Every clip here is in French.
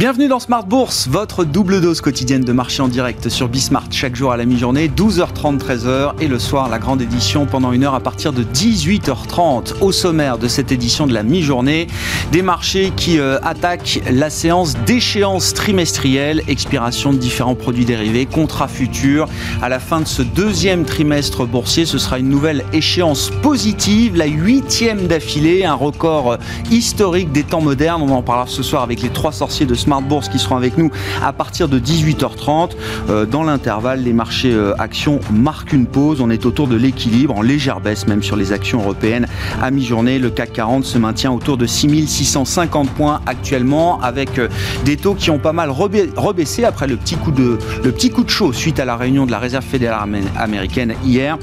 Bienvenue dans Smart Bourse, votre double dose quotidienne de marché en direct sur Bismart chaque jour à la mi-journée, 12h30, 13h et le soir la grande édition pendant une heure à partir de 18h30. Au sommaire de cette édition de la mi-journée, des marchés qui euh, attaquent la séance d'échéance trimestrielle, expiration de différents produits dérivés, contrats futurs. À la fin de ce deuxième trimestre boursier, ce sera une nouvelle échéance positive, la huitième d'affilée, un record historique des temps modernes. On en parlera ce soir avec les trois sorciers de Smart Qui seront avec nous à partir de 18h30. Euh, dans l'intervalle, les marchés euh, actions marquent une pause. On est autour de l'équilibre, en légère baisse même sur les actions européennes. À mi-journée, le CAC 40 se maintient autour de 6650 points actuellement, avec euh, des taux qui ont pas mal rebaissé après le petit coup de, le petit coup de chaud suite à la réunion de la Réserve fédérale américaine hier.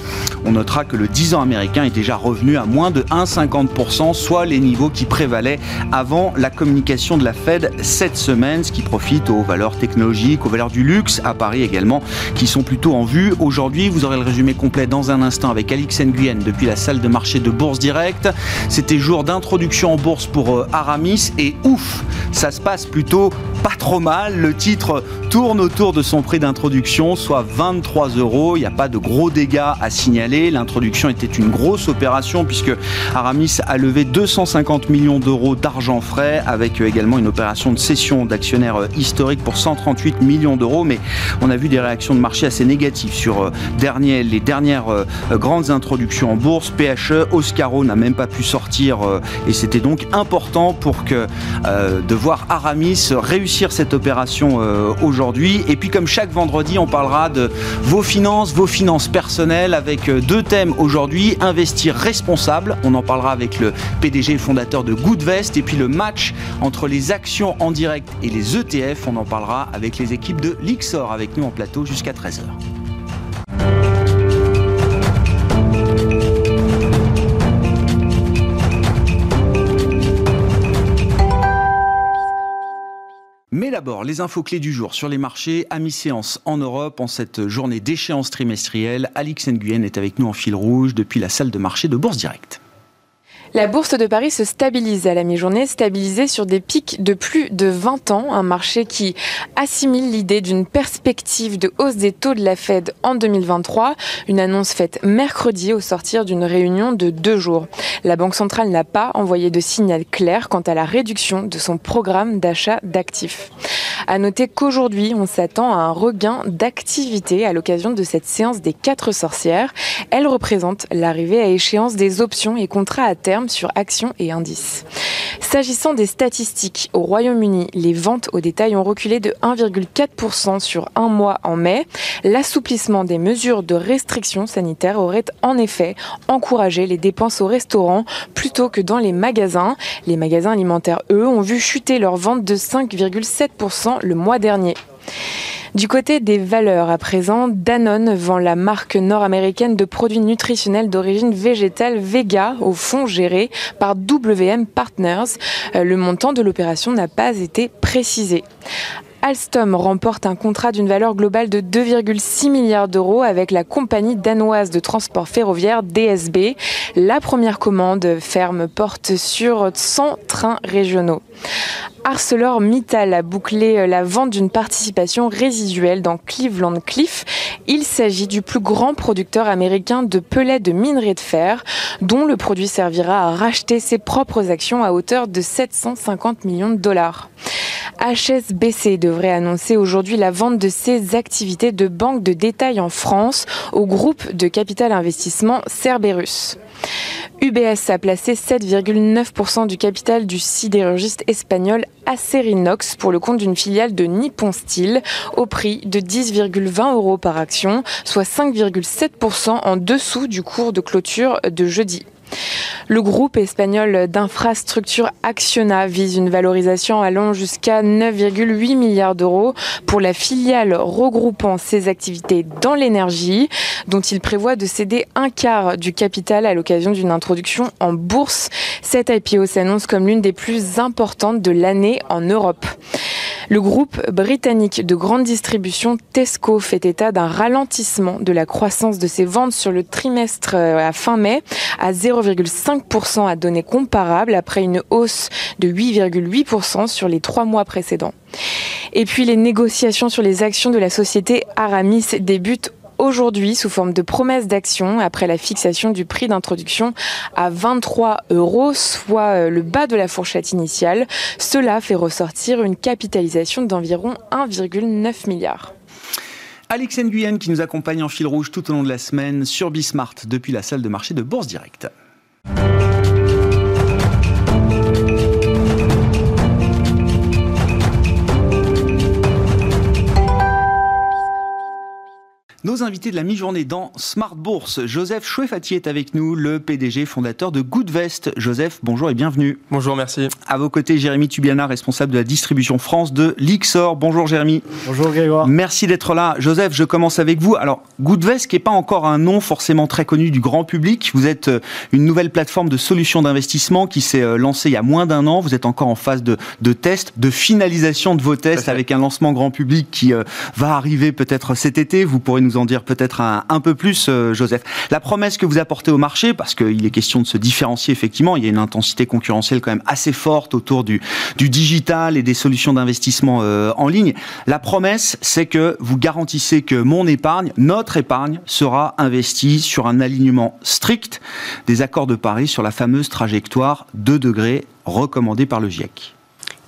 On notera que le 10 ans américain est déjà revenu à moins de 1,50%, soit les niveaux qui prévalaient avant la communication de la Fed cette semaine ce qui profite aux valeurs technologiques, aux valeurs du luxe, à Paris également, qui sont plutôt en vue. Aujourd'hui, vous aurez le résumé complet dans un instant avec Alix Nguyen depuis la salle de marché de Bourse Direct. C'était jour d'introduction en bourse pour euh, Aramis et ouf, ça se passe plutôt pas trop mal. Le titre tourne autour de son prix d'introduction, soit 23 euros. Il n'y a pas de gros dégâts à signaler. L'introduction était une grosse opération puisque Aramis a levé 250 millions d'euros d'argent frais avec euh, également une opération de cession d'actionnaires euh, historiques pour 138 millions d'euros, mais on a vu des réactions de marché assez négatives sur euh, les dernières euh, grandes introductions en bourse. PHE, Oscaro n'a même pas pu sortir et c'était donc important pour que de voir Aramis réussir cette opération aujourd'hui. Et puis comme chaque vendredi, on parlera de vos finances, vos finances personnelles avec deux thèmes aujourd'hui. Investir responsable, on en parlera avec le PDG fondateur de Goodvest et puis le match entre les actions en direct et les ETF. On en parlera avec les équipes de l'Ixor avec nous en plateau jusqu'à 13h. Mais d'abord, les infos clés du jour sur les marchés à mi-séance en Europe en cette journée d'échéance trimestrielle. Alix Nguyen est avec nous en fil rouge depuis la salle de marché de Bourse Directe. La bourse de Paris se stabilise à la mi-journée, stabilisée sur des pics de plus de 20 ans, un marché qui assimile l'idée d'une perspective de hausse des taux de la Fed en 2023, une annonce faite mercredi au sortir d'une réunion de deux jours. La Banque centrale n'a pas envoyé de signal clair quant à la réduction de son programme d'achat d'actifs. À noter qu'aujourd'hui, on s'attend à un regain d'activité à l'occasion de cette séance des quatre sorcières. Elle représente l'arrivée à échéance des options et contrats à terme sur actions et indices. S'agissant des statistiques, au Royaume-Uni, les ventes au détail ont reculé de 1,4% sur un mois en mai. L'assouplissement des mesures de restriction sanitaire aurait en effet encouragé les dépenses au restaurant plutôt que dans les magasins. Les magasins alimentaires, eux, ont vu chuter leurs ventes de 5,7% le mois dernier. Du côté des valeurs, à présent, Danone vend la marque nord-américaine de produits nutritionnels d'origine végétale Vega au fonds géré par WM Partners. Euh, le montant de l'opération n'a pas été précisé. Alstom remporte un contrat d'une valeur globale de 2,6 milliards d'euros avec la compagnie danoise de transport ferroviaire DSB. La première commande ferme porte sur 100 trains régionaux. ArcelorMittal a bouclé la vente d'une participation résiduelle dans Cleveland Cliff. Il s'agit du plus grand producteur américain de pellets de minerai de fer, dont le produit servira à racheter ses propres actions à hauteur de 750 millions de dollars. HSBC annoncer aujourd'hui la vente de ses activités de banque de détail en France au groupe de capital investissement Cerberus. UBS a placé 7,9% du capital du sidérurgiste espagnol Acerinox pour le compte d'une filiale de Nippon Steel au prix de 10,20 euros par action, soit 5,7% en dessous du cours de clôture de jeudi. Le groupe espagnol d'infrastructures Acciona vise une valorisation allant jusqu'à 9,8 milliards d'euros pour la filiale regroupant ses activités dans l'énergie, dont il prévoit de céder un quart du capital à l'occasion d'une introduction en bourse. Cette IPO s'annonce comme l'une des plus importantes de l'année en Europe. Le groupe britannique de grande distribution Tesco fait état d'un ralentissement de la croissance de ses ventes sur le trimestre euh, à fin mai à 0,5% à données comparables après une hausse de 8,8% sur les trois mois précédents. Et puis les négociations sur les actions de la société Aramis débutent aujourd'hui sous forme de promesse d'action après la fixation du prix d'introduction à 23 euros, soit euh, le bas de la fourchette initiale. Cela fait ressortir une capitalisation d'environ 1,9 milliard. Alex Nguyen qui nous accompagne en fil rouge tout au long de la semaine sur Bismart depuis la salle de marché de Bourse Direct. Nos invités de la mi-journée dans Smart Bourse, Joseph Chouefati est avec nous, le PDG fondateur de Goodvest. Joseph, bonjour et bienvenue. Bonjour, merci. À vos côtés, Jérémy Tubiana, responsable de la distribution France de l'Ixor. Bonjour Jérémy. Bonjour Grégoire. Merci d'être là. Joseph, je commence avec vous. Alors, Goodvest, qui n'est pas encore un nom forcément très connu du grand public, vous êtes euh, une nouvelle plateforme de solutions d'investissement qui s'est euh, lancée il y a moins d'un an. Vous êtes encore en phase de, de test, de finalisation de vos tests avec un lancement grand public qui euh, va arriver peut-être cet été. Vous pourrez nous dire peut-être un, peu plus, euh, Joseph. La promesse que vous apportez au marché, parce qu'il est question de se différencier effectivement, il y a une intensité concurrentielle quand même assez forte autour du, du digital et des solutions d'investissement euh, en ligne. La promesse, c'est que vous garantissez que mon épargne, notre épargne, sera investie sur un alignement strict des accords de Paris sur la fameuse trajectoire 2 degrés recommandée par le GIEC.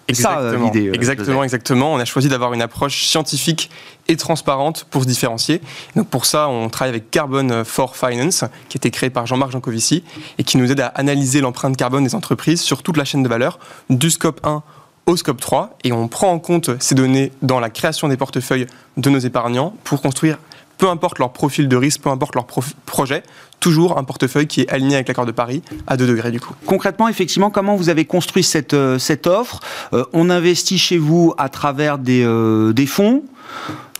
Exactement, ça, euh, exactement, exactement. On a choisi d'avoir une approche scientifique et transparente pour se différencier. Donc pour ça, on travaille avec Carbon for Finance, qui a été créé par Jean-Marc Jancovici et qui nous aide à analyser l'empreinte carbone des entreprises sur toute la chaîne de valeur, du scope 1 au scope 3, et on prend en compte ces données dans la création des portefeuilles de nos épargnants pour construire peu importe leur profil de risque, peu importe leur projet, toujours un portefeuille qui est aligné avec l'accord de Paris à 2 degrés du coup. Concrètement, effectivement, comment vous avez construit cette, euh, cette offre? Euh, On investit chez vous à travers des, euh, des fonds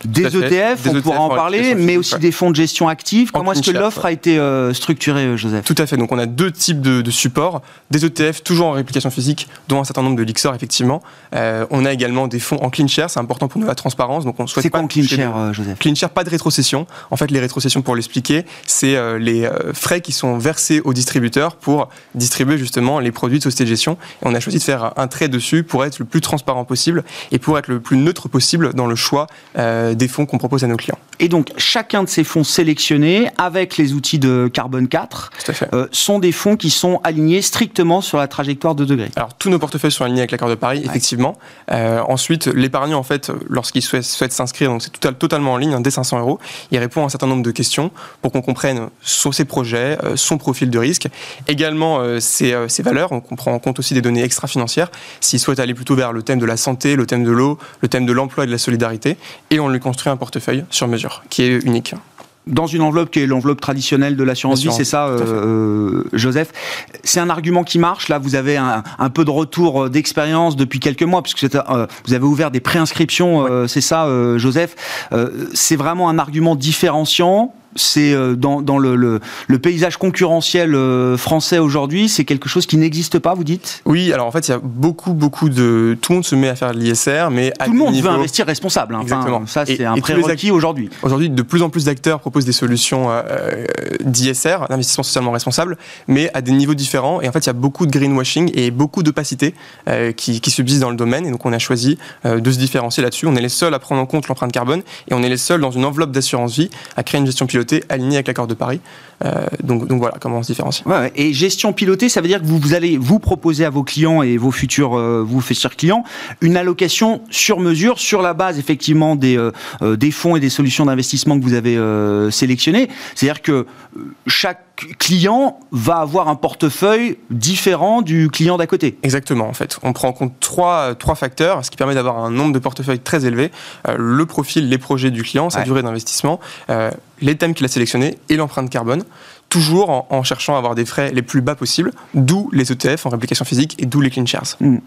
des ETF, on pourra en parler, mais aussi des fonds de gestion active. Comment est-ce que l'offre a été euh, structurée, Joseph? Tout à fait. Donc on a deux types de, de, supports. Des ETF toujours en réplication physique, dont un certain nombre de Lixor, effectivement. Euh, on a également des fonds en clean share. C'est important pour nous la transparence. Donc on souhaite C'est quoi en clean share, Joseph? Clean share, pas de rétrocession. En fait, les rétrocessions, pour l'expliquer, c'est euh, les frais qui sont versés aux distributeurs pour distribuer justement les produits de société de gestion. Et on a choisi de faire un trait dessus pour être le plus transparent possible et pour être le plus neutre possible dans le choix des fonds qu'on propose à nos clients. Et donc, chacun de ces fonds sélectionnés, avec les outils de Carbone 4, euh, sont des fonds qui sont alignés strictement sur la trajectoire de degrés. Alors, tous nos portefeuilles sont alignés avec l'accord de Paris, ouais. effectivement. Euh, ensuite, l'épargnant, en fait, lorsqu'il souhaite, souhaite s'inscrire, donc c'est total, totalement en ligne, hein, dès 500 euros, il répond à un certain nombre de questions pour qu'on comprenne son, ses projets, euh, son profil de risque, également euh, ses, euh, ses, valeurs. On prend en compte aussi des données extra-financières, s'il souhaite aller plutôt vers le thème de la santé, le thème de l'eau, le thème de l'emploi et de la solidarité, et on lui construit un portefeuille sur mesure, qui est unique dans une enveloppe qui est l'enveloppe traditionnelle de l'assurance vie, c'est ça, euh, Joseph? C'est un argument qui marche. Là, vous avez un, un peu de retour d'expérience depuis quelques mois, puisque euh, vous avez ouvert des préinscriptions, euh, c'est ça, Joseph? c'est vraiment un argument différenciant c'est dans, dans le, le, le, paysage concurrentiel français aujourd'hui, c'est quelque chose qui n'existe pas, vous dites? Oui, alors en fait, il y a beaucoup, beaucoup de... Tout le monde se met à faire de l'ISR, mais... Tout le monde niveau... veut investir responsable. Hein. Exactement. Enfin, ça, c'est un prérequis aujourd'hui. Aujourd'hui, de plus en plus d'acteurs proposent des solutions euh, d'ISR, d'investissement socialement responsable, mais à des niveaux différents. Et en fait, il y a beaucoup de greenwashing et beaucoup d'opacité euh, qui, qui, subsistent dans le domaine. Et donc, on a choisi euh, de se différencier là-dessus. On est les seuls à prendre en compte l'empreinte carbone et on est les seuls dans une enveloppe d'assurance vie à créer une gestion alignée avec l'accord de Paris. Euh, donc, donc, voilà comment on se différencie. Ouais, et gestion pilotée, ça veut dire que vous, vous allez vous proposer à vos clients et vos futurs euh, vous futurs clients une allocation sur mesure sur la base effectivement des, euh, des fonds et des solutions d'investissement que vous avez sélectionnés. C'est-à-dire que chaque client va avoir un portefeuille différent du client d'à côté. Exactement, en fait. On prend en compte trois, trois facteurs, ce qui permet d'avoir un nombre de portefeuilles très élevé. Euh, le profil, les projets du client, sa ouais. durée d'investissement, euh, les thèmes qu'il a sélectionnés et l'empreinte carbone toujours en, cherchant à avoir des frais les plus bas possibles, d'où les ETF en réplication physique et d'où les clean shares. Hmm.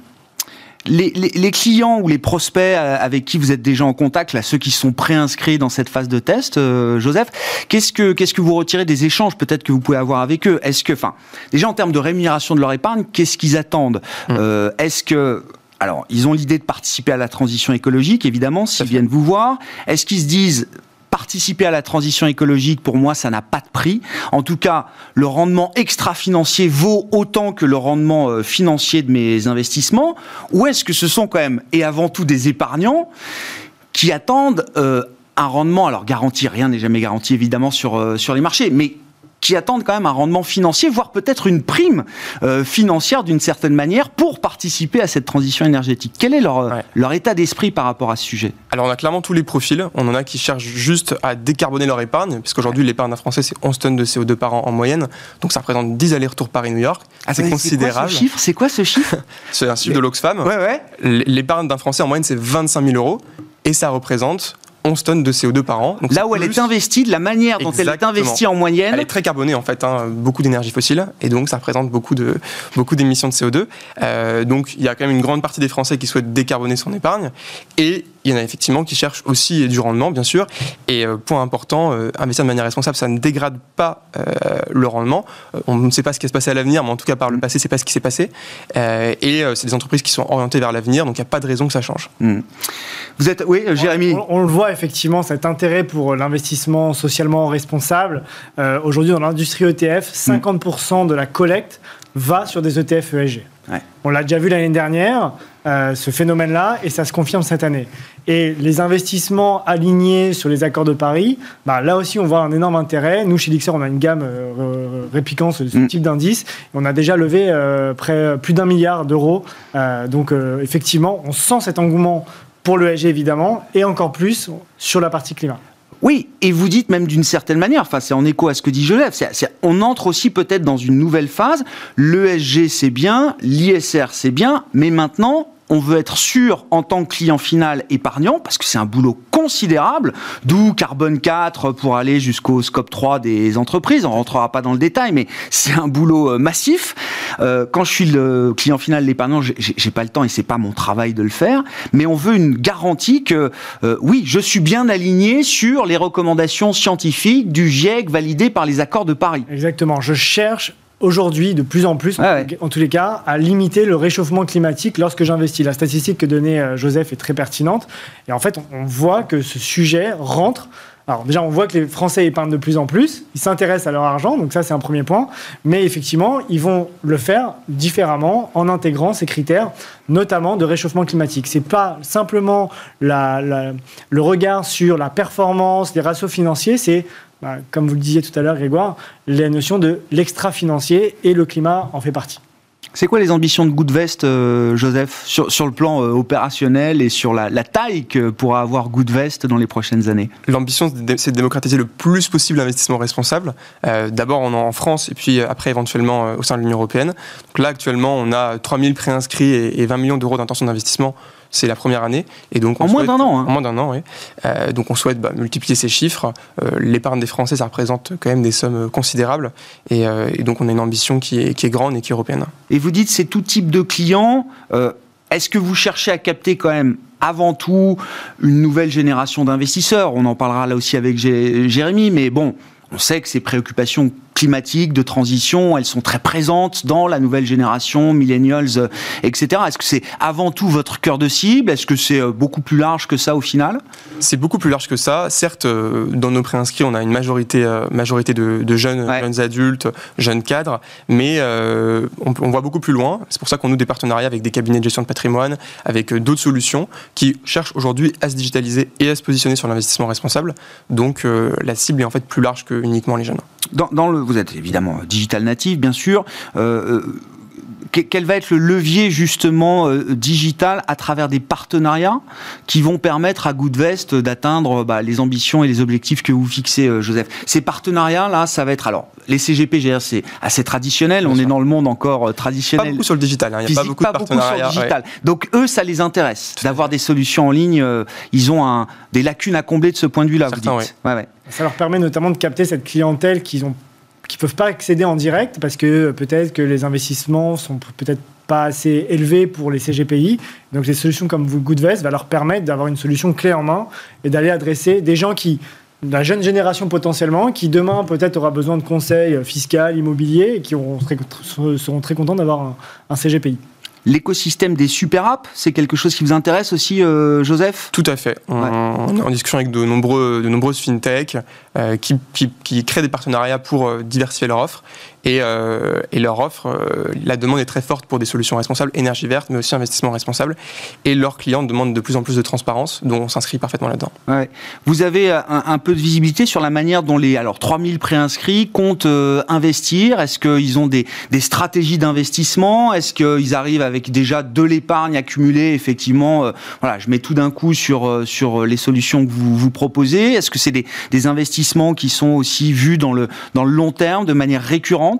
Les, clients ou les prospects euh, avec qui vous êtes déjà en contact, là, ceux qui sont préinscrits dans cette phase de test, euh, Joseph, qu'est-ce que qu'est-ce que vous retirez des échanges peut-être que vous pouvez avoir avec eux? Est-ce que, enfin, déjà en termes de rémunération de leur épargne, qu'est-ce qu'ils attendent? Hmm. euh, Est-ce que alors, ils ont l'idée de participer à la transition écologique, évidemment, s'ils viennent vous voir. Est-ce qu'ils se disent, participer à la transition écologique, pour moi, ça n'a pas de prix. En tout cas, le rendement extra-financier vaut autant que le rendement euh, financier de mes investissements. Ou est-ce que ce sont quand même, et avant tout, des épargnants qui attendent euh, un rendement, alors garanti, rien n'est jamais garanti évidemment sur, euh, sur les marchés, mais qui attendent quand même un rendement financier, voire peut-être une prime euh, financière d'une certaine manière pour participer à cette transition énergétique. Quel est leur, leur état d'esprit par rapport à ce sujet? Alors on a clairement tous les profils. On en a qui cherchent juste à décarboner leur épargne, puisqu'aujourd'hui l'épargne d'un Français c'est 11 tonnes de CO2 par an en moyenne, donc ça représente 10 allers-retours Paris-New York. Ah, c'est considérable. C'est quoi ce chiffre? C'est un chiffre de l'Oxfam. Ouais, ouais. L'épargne d'un Français en moyenne c'est 25 000 euros et ça représente 11 tonnes de CO2 par an. Donc Là où elle est investie, de la manière dont elle est investie en moyenne. Elle est très carbonée en fait, hein, beaucoup d'énergie fossile, et donc ça représente beaucoup de beaucoup d'émissions de CO2. Euh, donc il y a quand même une grande partie des Français qui souhaitent décarboner son épargne, et il y en a effectivement qui cherchent aussi du rendement, bien sûr. Et euh, point important, euh, investir de manière responsable, ça ne dégrade pas le rendement. on ne sait pas ce qui va se passer à l'avenir, mais en tout cas par le passé, c'est pas ce qui s'est passé. et c'est des entreprises qui sont orientées vers l'avenir, donc il n'y a pas de raison que ça change. Hmm. Vous êtes, oui, Jérémy. on le voit effectivement cet intérêt pour l'investissement socialement responsable. Euh, aujourd'hui, dans l'industrie ETF, 50% de la collecte va sur des ETF ESG. On l'a déjà vu l'année dernière, euh, ce phénomène-là, et ça se confirme cette année. Et les investissements alignés sur les accords de Paris, bah, là aussi, on voit un énorme intérêt. Nous, chez Lixer, on a une gamme euh, répliquant ce, mm. type d'indice. On a déjà levé près, plus d'un milliard d'euros. donc, effectivement, on sent cet engouement pour le l'ESG évidemment, et encore plus sur la partie climat. Oui, et vous dites même d'une certaine manière, enfin c'est en écho à ce que dit Joseph, on entre aussi peut-être dans une nouvelle phase. L'ESG c'est bien, l'ISR c'est bien, mais maintenant on veut être sûr en tant que client final épargnant, parce que c'est un boulot considérable, d'où Carbone 4 pour aller jusqu'au scope 3 des entreprises. On rentrera pas dans le détail, mais c'est un boulot euh, massif. Euh, quand je suis le client final l'épargnant, j'ai pas le temps et c'est pas mon travail de le faire, mais on veut une garantie que euh, oui, je suis bien aligné sur les recommandations scientifiques du GIEC validées par les accords de Paris. Exactement. Je cherche aujourd'hui de plus en plus, en tous les cas, à limiter le réchauffement climatique lorsque j'investis. La statistique que donnait euh, Joseph est très pertinente. Et en fait, on voit que ce sujet rentre. Alors déjà, on voit que les Français épargnent de plus en plus, ils s'intéressent à leur argent, donc ça c'est un premier point, mais effectivement, ils vont le faire différemment en intégrant ces critères, notamment de réchauffement climatique. C'est pas simplement le regard sur la performance, les ratios financiers, c'est bah, comme vous le disiez tout à l'heure, Grégoire, la notion de l'extra-financier et le climat en fait partie. C'est quoi les ambitions de Goodvest, euh, Joseph, sur, le plan euh, opérationnel et sur la, taille que pourra avoir Goodvest dans les prochaines années? L'ambition, c'est de démocratiser le plus possible l'investissement responsable. Euh, d'abord en, en France et puis après éventuellement au sein de l'Union européenne. Donc là, actuellement, on a 3000 préinscrits et, et 20 millions d'euros d'intention d'investissement c'est la première année. Et donc en moins d'un an. Hein. En moins d'un an, oui. Euh, donc on souhaite bah, multiplier ces chiffres. Euh, l'épargne des Français, ça représente quand même des sommes considérables. Et, euh, donc on a une ambition qui est, qui est, grande et qui est européenne. Et vous dites c'est tout type de clients. Est-ce que vous cherchez à capter quand même avant tout une nouvelle génération d'investisseurs? On en parlera là aussi avec Jérémy, mais bon, on sait que ces préoccupations climatiques, de transition, elles sont très présentes dans la nouvelle génération, millennials, euh, etc. Est-ce que c'est avant tout votre cœur de cible? Est-ce que c'est euh, beaucoup plus large que ça au final? C'est beaucoup plus large que ça. Certes, euh, dans nos préinscrits, on a une majorité, majorité de, jeunes, jeunes adultes, jeunes cadres, mais on, on, voit beaucoup plus loin. C'est pour ça qu'on noue des partenariats avec des cabinets de gestion de patrimoine, avec d'autres solutions qui cherchent aujourd'hui à se digitaliser et à se positionner sur l'investissement responsable. Donc la cible est en fait plus large que uniquement les jeunes. Dans, le, vous êtes évidemment digital natif, bien sûr. Euh, euh, quel va être le levier justement euh, digital à travers des partenariats qui vont permettre à Goodvest d'atteindre bah, les ambitions et les objectifs que vous fixez, Joseph? Ces partenariats-là, ça va être alors les CGP, c'est assez traditionnel. on est dans le monde encore traditionnel. Pas beaucoup sur le digital. Hein. Il n'y a pas beaucoup de partenariats. digital. Donc eux, ça les intéresse d'avoir des solutions en ligne. ils ont un, des lacunes à combler de ce point de vue-là. Vous dites. Ça leur permet notamment de capter cette clientèle qu'ils ont qui peuvent pas accéder en direct parce que peut-être que les investissements sont peut-être pas assez élevés pour les CGPI. Donc des solutions comme Goodvest va leur permettre d'avoir une solution clé en main et d'aller adresser des gens qui la jeune génération potentiellement, qui demain peut-être aura besoin de conseils fiscaux, immobiliers, et qui seront très contents d'avoir un CGPI. L'écosystème des super apps, c'est quelque chose qui vous intéresse aussi, euh, Joseph? Tout à fait. On, est en discussion avec de, nombreux, de nombreuses fintechs euh, qui, qui, créent des partenariats pour euh, diversifier leur offre. Et, et leur offre, la demande est très forte pour des solutions responsables, énergie verte, mais aussi investissement responsable. Et leurs clients demandent de plus en plus de transparence, dont on s'inscrit parfaitement là-dedans. Ouais. Vous avez un, peu de visibilité sur la manière dont les alors 3000 préinscrits comptent investir? Est-ce qu'ils ont des, des stratégies d'investissement? Est-ce qu'ils arrivent avec déjà de l'épargne accumulée, effectivement, euh, voilà, je mets tout d'un coup sur, euh, sur les solutions que vous, vous proposez Est-ce que c'est des, des, investissements qui sont aussi vus dans le, dans le long terme, de manière récurrente?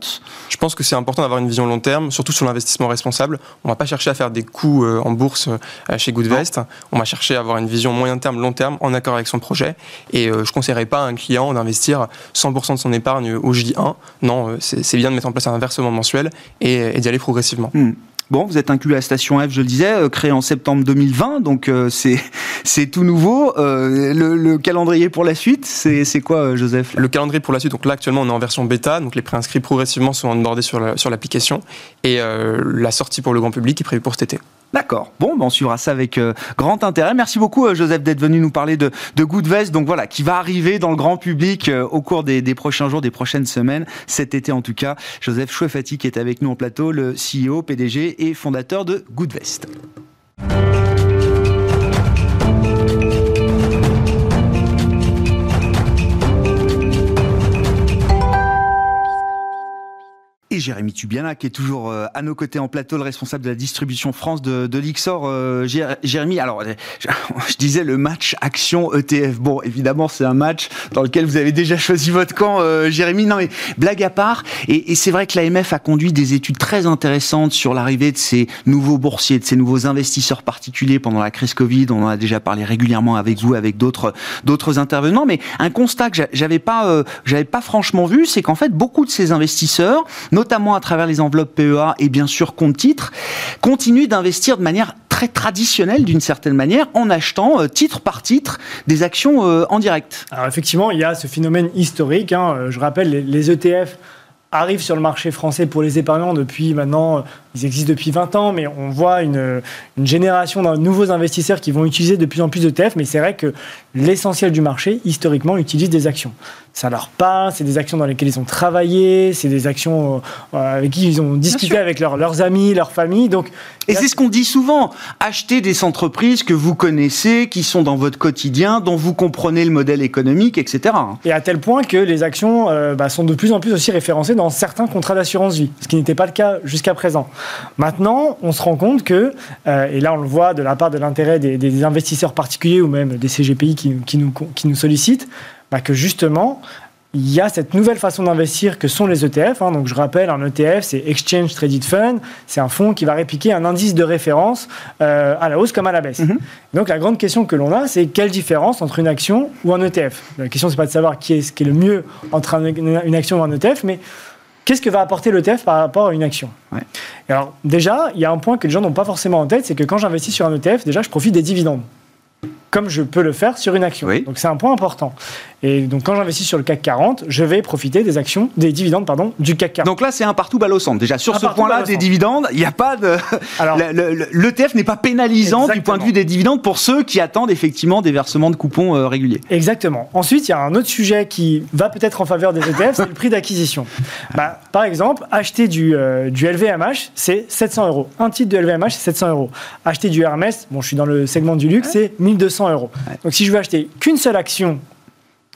Je pense que c'est important d'avoir une vision long terme, surtout sur l'investissement responsable. On ne va pas chercher à faire des coups euh, en bourse chez Goodvest. On va chercher à avoir une vision moyen terme, long terme, en accord avec son projet. Et je ne conseillerais pas à un client d'investir 100% de son épargne au J1. Non, c'est bien de mettre en place un versement mensuel et, d'y aller progressivement. Hmm. Bon, vous êtes inclus à la station F, je le disais, euh, créée en septembre 2020, donc euh, c'est c'est tout nouveau. Euh, le, calendrier pour la suite, c'est quoi, Joseph? Le calendrier pour la suite, donc là actuellement on est en version bêta, donc les préinscrits progressivement sont onboardés sur sur l'application et la sortie pour le grand public est prévue pour cet été. D'accord. Bon, ben on suivra ça avec euh, grand intérêt. Merci beaucoup, euh, Joseph, d'être venu nous parler de, de Goodvest. Donc voilà, qui va arriver dans le grand public euh, au cours des, prochains jours, des prochaines semaines, cet été en tout cas. Joseph Chouefati qui est avec nous en plateau, le CEO, PDG et fondateur de Goodvest. Et Jérémy Tubiana, qui est toujours euh, à nos côtés en plateau, le responsable de la distribution France de, de l'Ixor. Euh, Jérémy, alors, je, disais le match Action ETF. Bon, évidemment, c'est un match dans lequel vous avez déjà choisi votre camp, euh, Jérémy. Non, mais blague à part, et, et c'est vrai que l'AMF a conduit des études très intéressantes sur l'arrivée de ces nouveaux boursiers, de ces nouveaux investisseurs particuliers pendant la crise Covid. On en a déjà parlé régulièrement avec vous, avec d'autres d'autres intervenants. Mais un constat que j'avais pas, j'avais pas franchement vu, c'est qu'en fait, beaucoup de ces investisseurs, à travers les enveloppes PEA et bien sûr compte titre, continue d'investir de manière très traditionnelle d'une certaine manière en achetant euh, titre par titre des actions euh, en direct. Alors effectivement, il y a ce phénomène historique. Hein. Euh, je rappelle, les ETF arrivent sur le marché français pour les épargnants depuis maintenant, ils existent depuis 20 ans, mais on voit une, une génération de nouveaux investisseurs qui vont utiliser de plus en plus d'ETF, mais c'est vrai que l'essentiel du marché, historiquement, utilise des actions ça leur parle, c'est des actions dans lesquelles ils ont travaillé, c'est des actions euh, avec qui ils ont discuté avec leurs amis, leur famille. Donc, et c'est ce qu'on dit souvent, acheter des entreprises que vous connaissez, qui sont dans votre quotidien, dont vous comprenez le modèle économique, etc. Et à tel point que les actions euh, bah, sont de plus en plus aussi référencées dans certains contrats d'assurance vie, ce qui n'était pas le cas jusqu'à présent. Maintenant, on se rend compte que, euh, et là on le voit de la part de l'intérêt des, investisseurs particuliers ou même des CGPI qui, nous, qui nous sollicitent, bah, que justement, il y a cette nouvelle façon d'investir que sont les ETF. Hein. Donc, je rappelle, un ETF, c'est Exchange Traded Fund. C'est un fonds qui va répliquer un indice de référence euh, à la hausse comme à la baisse. Mm-hmm. Donc, la grande question que l'on a, c'est quelle différence entre une action ou un ETF La question, c'est pas de savoir qui est ce qui est le mieux entre une action ou un ETF, mais qu'est-ce que va apporter l'ETF par rapport à une action Alors, déjà, il y a un point que les gens n'ont pas forcément en tête, c'est que quand j'investis sur un ETF, déjà, je profite des dividendes comme je peux le faire sur une action. Donc c'est un point important. Et donc quand j'investis sur le CAC 40, je vais profiter des actions, des dividendes pardon, du CAC 40. Donc là c'est un partout balle au centre. Déjà sur ce point-là des dividendes, il n'y a pas de l'ETF n'est pas pénalisant du point de vue des dividendes pour ceux qui attendent effectivement des versements de coupons euh, réguliers. Exactement. Ensuite, il y a un autre sujet qui va peut-être en faveur des ETF, c'est le prix d'acquisition. Bah, par exemple, acheter du, euh, du LVMH, c'est 700 euros. Un titre de LVMH, c'est 700 euros. Acheter du Hermès, bon, je suis dans le segment du luxe, c'est 1200 euros. Donc si je veux acheter qu'une seule action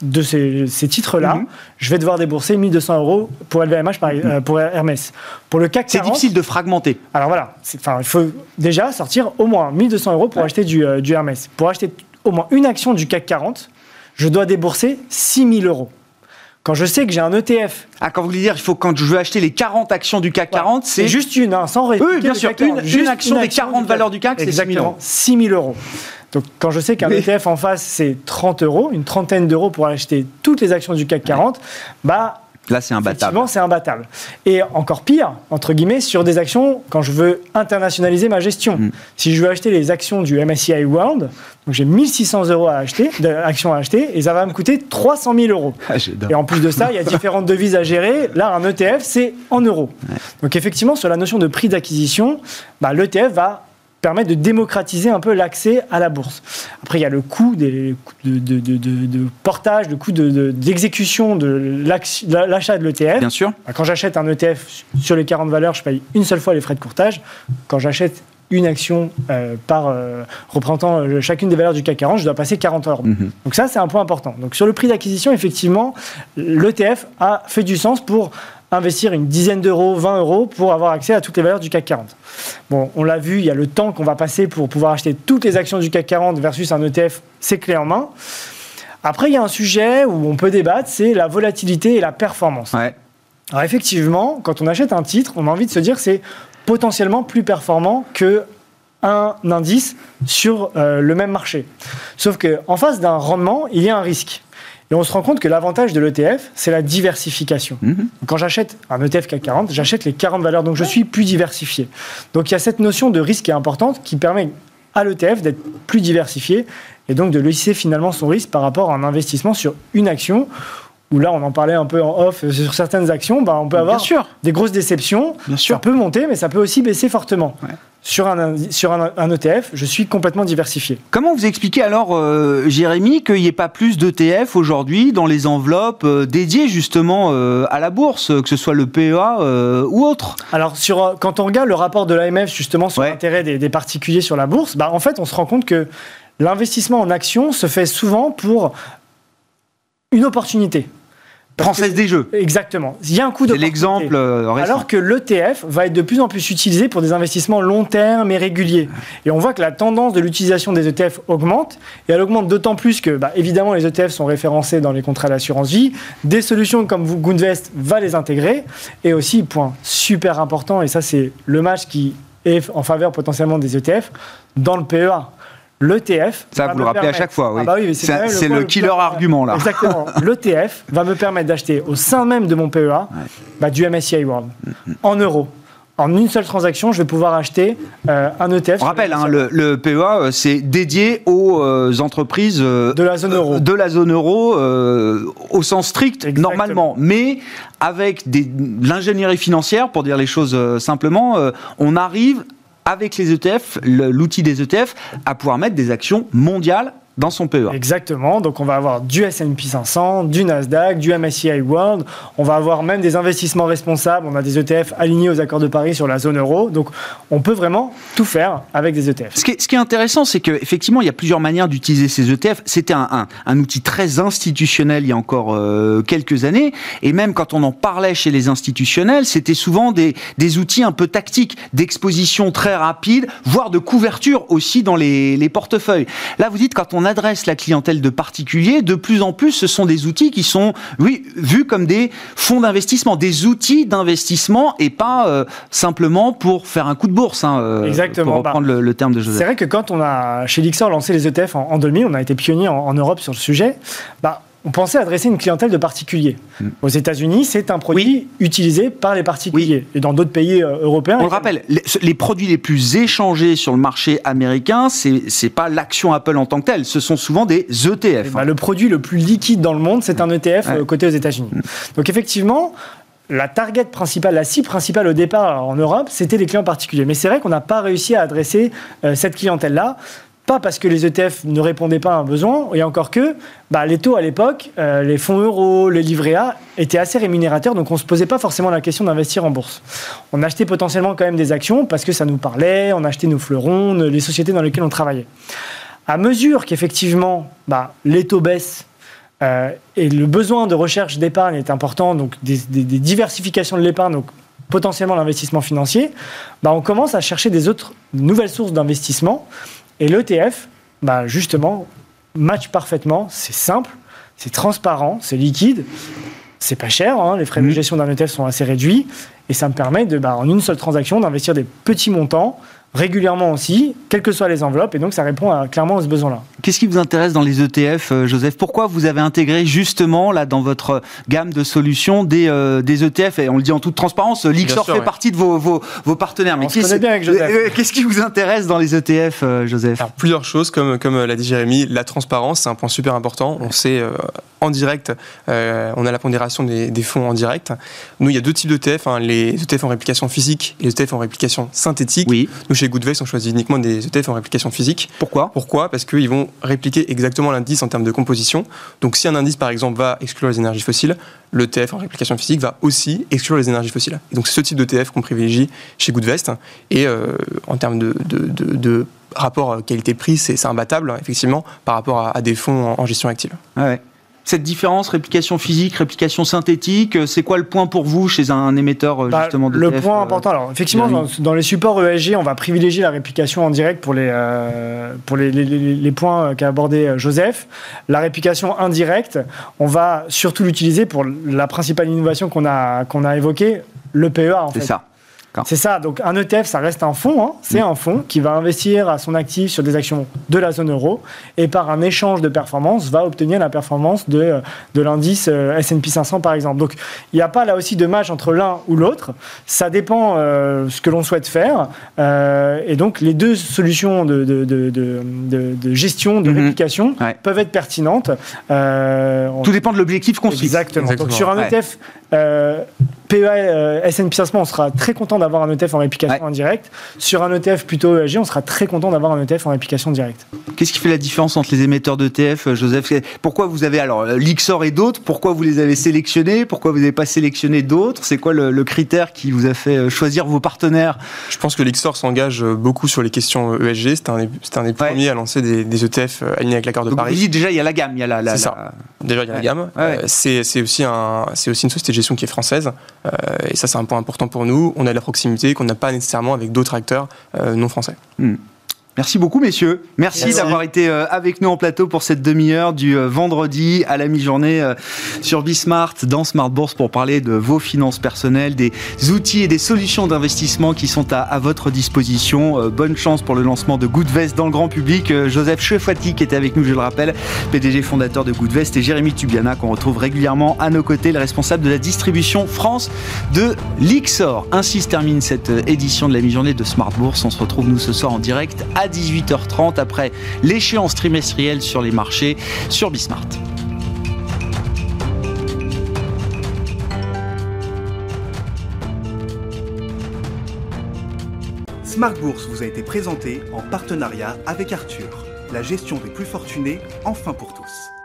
de ces, titres-là, mhm. je vais devoir débourser 1200 euros pour LVMH, par, euh, pour Hermès. Pour le CAC C'est difficile de fragmenter. Alors voilà, il faut déjà sortir au moins 1200 euros pour acheter du, euh, du, Hermès. Pour acheter au moins une action du CAC 40, je dois débourser 6000 euros. Quand je sais que j'ai un ETF. Ah, quand vous voulez dire, il faut quand je veux acheter les 40 actions du CAC 40, c'est. juste une, hein, sans Oui, bien sûr. Une, une, action des 40 valeurs du CAC, c'est 6000 euros. 6000 euros. Donc quand je sais qu'un ETF en face, c'est 30 euros, une trentaine d'euros pour acheter toutes les actions du CAC 40, bah Là, c'est imbattable. Effectivement, c'est imbattable. Et encore pire, entre guillemets, sur des actions, quand je veux internationaliser ma gestion. Mm. Si je veux acheter les actions du MSCI World, donc j'ai 1600 euros à acheter, d'actions à acheter, et ça va me coûter 300 000 euros. Ah, et en plus de ça, il y a différentes devises à gérer. Là, un ETF, c'est en euros. Donc effectivement, sur la notion de prix d'acquisition, bah, l'ETF va permettre de démocratiser un peu l'accès à la bourse. Après, il y a le coût des, de, de, portage, le coût d'exécution de, l'achat de l'ETF. Bien sûr. Bah, quand j'achète un ETF sur les 40 valeurs, je paye une seule fois les frais de courtage. Quand j'achète une action euh, par euh, représentant euh, chacune des valeurs du CAC 40, je dois passer 40 euros. Mhm. Donc ça, c'est un point important. Donc sur le prix d'acquisition, effectivement, l'ETF a fait du sens pour investir une dizaine d'euros, 20 euros pour avoir accès à toutes les valeurs du CAC 40. Bon, on l'a vu, il y a le temps qu'on va passer pour pouvoir acheter toutes les actions du CAC 40 versus un ETF, c'est clé en main. Après, il y a un sujet où on peut débattre, c'est la volatilité et la performance. Alors effectivement, quand on achète un titre, on a envie de se dire c'est potentiellement plus performant que un indice sur euh, le même marché. Sauf qu'en face d'un rendement, il y a un risque. Et on se rend compte que l'avantage de l'ETF, c'est la diversification. Mhm. Quand j'achète un ETF CAC 40, j'achète les 40 valeurs, donc je suis plus diversifié. Donc il y a cette notion de risque qui est importante, qui permet à l'ETF d'être plus diversifié et donc de lisser finalement son risque par rapport à un investissement sur une action où là on en parlait un peu en off euh, sur certaines actions, bah, on peut avoir des grosses déceptions. Bien sûr. Ça peut monter, mais ça peut aussi baisser fortement sur, un, sur un, ETF, je suis complètement diversifié. Comment vous expliquez alors, euh, Jérémy, qu'il n'y ait pas plus d'ETF aujourd'hui dans les enveloppes euh, dédiées justement euh, à la bourse, que ce soit le PEA ou autre? Alors, sur, quand on regarde le rapport de l'AMF justement sur l'intérêt des, des, particuliers sur la bourse, bah, en fait, on se rend compte que l'investissement en actions se fait souvent pour une opportunité. Française des jeux. Exactement. Il y a un coup de. C'est l'exemple euh, Alors que l'ETF va être de plus en plus utilisé pour des investissements long terme et réguliers. Et on voit que la tendance de l'utilisation des ETF augmente. Et elle augmente d'autant plus que, bah, évidemment, les ETF sont référencés dans les contrats d'assurance vie. Des solutions comme Goonvest va les intégrer. Et aussi, point super important, et ça, c'est le match qui est en faveur potentiellement des ETF, dans le PEA l'ETF. Ça, vous le rappelez à chaque fois, oui. Ah bah c'est le, killer argument, là. Exactement. L'ETF va me permettre d'acheter au sein même de mon PEA bah, du MSCI World en euros. En une seule transaction, je vais pouvoir acheter euh, un ETF. On rappelle, hein, le, PEA, euh, c'est dédié aux euh, entreprises de la zone euro, de la zone euro au sens strict, normalement. Mais avec l'ingénierie financière, pour dire les choses simplement, on arrive avec les ETF, l'outil des ETF, à pouvoir mettre des actions mondiales dans son PEA. Exactement. Donc on va avoir du S&P 500, du Nasdaq, du MSCI World. On va avoir même des investissements responsables. On a des ETF alignés aux accords de Paris sur la zone euro. Donc on peut vraiment tout faire avec des ETF. Ce qui est, ce qui est intéressant, c'est qu'effectivement, il y a plusieurs manières d'utiliser ces ETF. C'était un, un, outil très institutionnel il y a encore euh, quelques années. Et même quand on en parlait chez les institutionnels, c'était souvent des, des outils un peu tactiques, d'exposition très rapide, voire de couverture aussi dans les, les portefeuilles. Là, vous dites, quand on adresse la clientèle de particuliers, de plus en plus, ce sont des outils qui sont, oui, vus comme des fonds d'investissement, des outils d'investissement et pas euh, simplement pour faire un coup de bourse. Hein, euh, Exactement. Pour reprendre le, terme de Joseph. C'est vrai que quand on a, chez Lixor, lancé les ETF en, 2000, on a été pionnier en, Europe sur le sujet. Bah, on pensait adresser une clientèle de particuliers. Hmm. Aux États-Unis, c'est un produit utilisé par les particuliers. Et dans d'autres pays euh, européens. On le rappelle, les, produits les plus échangés sur le marché américain, c'est n'est pas l'action Apple en tant que telle, ce sont souvent des ETF. Eh ben, le produit le plus liquide dans le monde, c'est un ETF euh, côté aux États-Unis. Hmm. Donc effectivement, la target principale, la cible principale au départ en Europe, c'était les clients particuliers. Mais c'est vrai qu'on n'a pas réussi à adresser euh, cette clientèle-là pas parce que les ETF ne répondaient pas à un besoin, et encore que bah, les taux à l'époque, euh, les fonds euros, les livrets A, étaient assez rémunérateurs, donc on ne se posait pas forcément la question d'investir en bourse. On achetait potentiellement quand même des actions parce que ça nous parlait, on achetait nos fleurons, les sociétés dans lesquelles on travaillait. À mesure qu'effectivement bah, les taux baissent, euh, et le besoin de recherche d'épargne est important, donc des, diversifications de l'épargne, donc potentiellement l'investissement financier, bah, on commence à chercher des autres nouvelles sources d'investissement et l'ETF, bah justement, match parfaitement. C'est simple, c'est transparent, c'est liquide, c'est pas cher. Hein, les frais de mmh. gestion d'un ETF sont assez réduits. Et ça me permet, de, bah, en une seule transaction, d'investir des petits montants régulièrement aussi, quelles que soient les enveloppes, et donc ça répond à, clairement à ce besoin-là. Qu'est-ce qui vous intéresse dans les ETF, Joseph? Pourquoi vous avez intégré justement là dans votre gamme de solutions des, des ETF Et on le dit en toute transparence, Lixor fait partie de vos, vos, vos partenaires. Mais qu'est-ce qui vous intéresse dans les ETF, Joseph? Alors, Plusieurs choses, comme, comme l'a dit Jérémy. La transparence, c'est un point super important. On sait en direct, on a la pondération des, des fonds en direct. Nous, il y a deux types d'ETF, hein, les ETF en réplication physique et les ETF en réplication synthétique. Oui. Nous, chez Goodvest, on choisit uniquement des ETF en réplication physique. Pourquoi? Pourquoi? Parce qu'ils vont répliquer exactement l'indice en termes de composition. Donc, si un indice, par exemple, va exclure les énergies fossiles, l'ETF en réplication physique va aussi exclure les énergies fossiles. Donc, c'est ce type d'ETF qu'on privilégie chez Goodvest. Et euh, en termes de, rapport qualité-prix, c'est imbattable, effectivement, par rapport à, des fonds en, gestion active. Ah ouais cette différence, réplication physique, réplication synthétique, euh, c'est quoi le point pour vous chez un émetteur euh, bah, justement de Le point euh, important, alors effectivement, dans, les supports ESG, on va privilégier la réplication en direct pour les, pour les, les, points qu'a abordé Joseph. La réplication indirecte, on va surtout l'utiliser pour la principale innovation qu'on a, qu'on a évoquée, le PEA en fait. C'est ça. C'est ça. Donc un ETF, ça reste un fonds. Hein. C'est mm. un fonds qui va investir à son actif sur des actions de la zone euro et par un échange de performance va obtenir la performance de, de l'indice euh, S&P 500 par exemple. Donc il n'y a pas là aussi de match entre l'un ou l'autre. Ça dépend euh, ce que l'on souhaite faire. Euh, et donc les deux solutions de, de, de, de gestion, de mm-hmm. réplication peuvent être pertinentes. Tout dépend de l'objectif qu'on suit. Exactement. Donc sur un ETF PEA euh, S&P 500, on sera très content d'avoir un ETF en réplication indirecte. Sur un ETF plutôt ESG, on sera très content d'avoir un ETF en réplication directe. Qu'est-ce qui fait la différence entre les émetteurs d'ETF, euh, Joseph? Pourquoi vous avez alors euh, l'Ixor et d'autres Pourquoi vous les avez sélectionnés Pourquoi vous n'avez pas sélectionné d'autres? C'est quoi le, critère qui vous a fait choisir vos partenaires? Je pense que l'Ixor s'engage beaucoup sur les questions ESG. C'était un, un, des premiers à lancer des, ETF alignés avec l'accord de Paris. Vous dites déjà, il y a la gamme. Il y a la, ça. Déjà, il y a la gamme. c'est aussi, un, aussi une société gestion qui est française. Euh, et ça, c'est un point important pour nous. On a de la proximité qu'on n'a pas nécessairement avec d'autres acteurs euh, non français. Hmm. Merci beaucoup, messieurs. Merci, d'avoir été euh, avec nous en plateau pour cette demi-heure du euh, vendredi à la mi-journée euh, sur Bismart dans Smart Bourse pour parler de vos finances personnelles, des outils et des solutions d'investissement qui sont à, votre disposition. Bonne chance pour le lancement de Goodvest dans le grand public. Joseph Chefati qui était avec nous, je le rappelle, PDG fondateur de Goodvest et Jérémy Tubiana qu'on retrouve régulièrement à nos côtés, le responsable de la distribution France de l'Ixor. Ainsi se termine cette édition de la mi-journée de Smart Bourse. On se retrouve nous ce soir en direct à 18h30 après l'échéance trimestrielle sur les marchés sur Bismart. Smart Bourse vous a été présenté en partenariat avec Arthur, la gestion des plus fortunés, enfin pour tous.